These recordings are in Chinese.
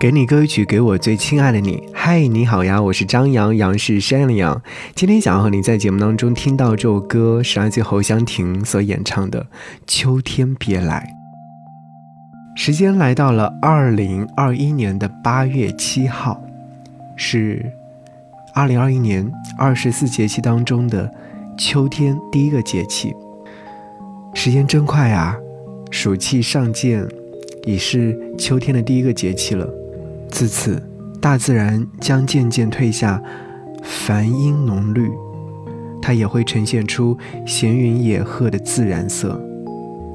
给你歌曲，给我最亲爱的你。嗨，你好呀，我是张扬，杨是山的杨。今天想要和你在节目当中听到这首歌，是来自侯湘婷所演唱的《秋天别来》。时间来到了二零二一年的八月七号，是二零二一年二十四节气当中的秋天第一个节气。时间真快啊，暑气上渐，已是秋天的第一个节气了。自此，大自然将渐渐褪下繁阴浓绿，它也会呈现出闲云野鹤的自然色。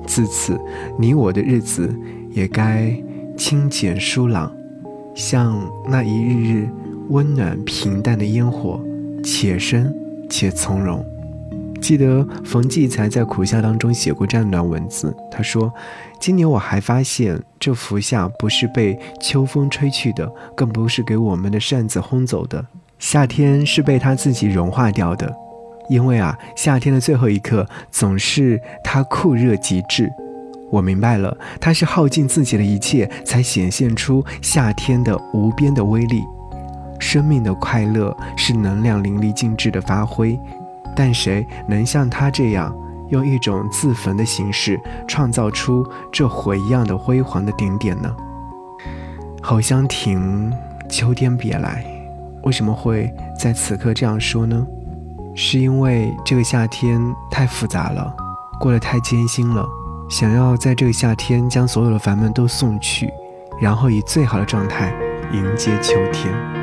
自此，你我的日子也该清简疏朗，像那一日日温暖平淡的烟火，且深且从容。记得冯骥才在苦夏当中写过这样一段文字，他说：“今年我还发现，这福夏不是被秋风吹去的，更不是给我们的扇子轰走的，夏天是被它自己融化掉的。因为啊，夏天的最后一刻总是它酷热极致。我明白了，它是耗尽自己的一切，才显现出夏天的无边的威力。生命的快乐是能量淋漓尽致的发挥。”但谁能像他这样，用一种自焚的形式，创造出这火一样的辉煌的顶点呢？侯湘婷，秋天别来，为什么会在此刻这样说呢？是因为这个夏天太复杂了，过得太艰辛了，想要在这个夏天将所有的烦闷都送去，然后以最好的状态迎接秋天。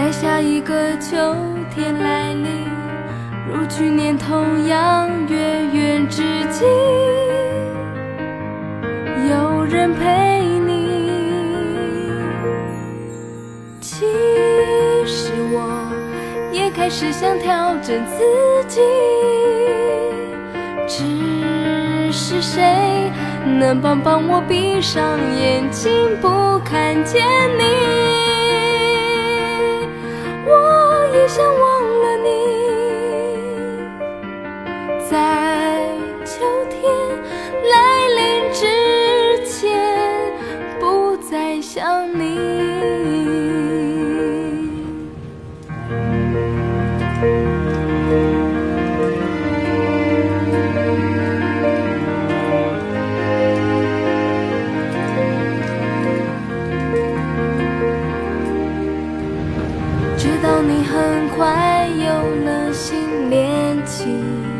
在下一个秋。天来临，如去年同样月圆之际，有人陪你。其实我也开始想调整自己，只是谁能帮帮我闭上眼睛不看见你？在秋天来临之前不再想你。知道你很快有了新恋情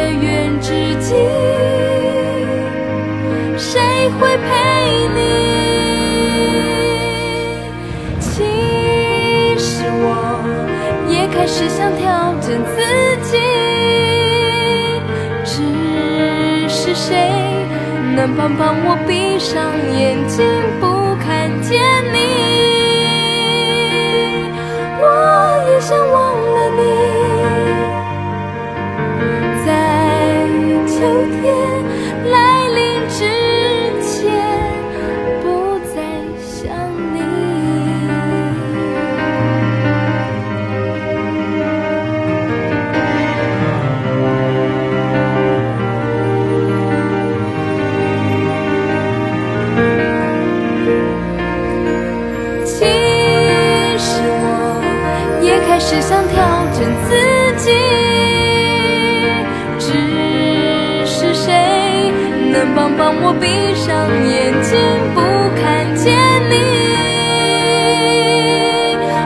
想调整自己，只是谁能帮帮我闭上眼睛不看见你？只想调整自己，只是谁能帮帮我？闭上眼睛，不看见你。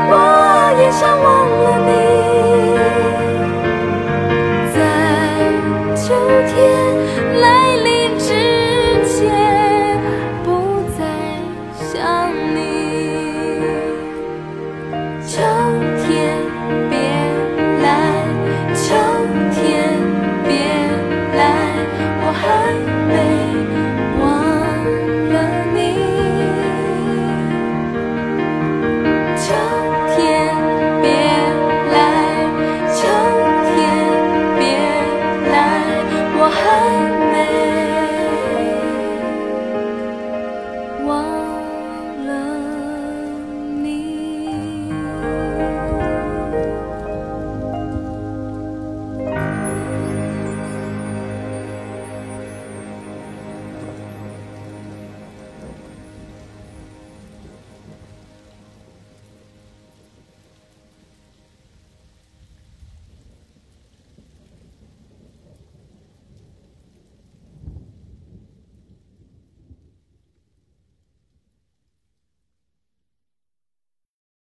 我也想忘了你，在秋天来临之前，不再想你。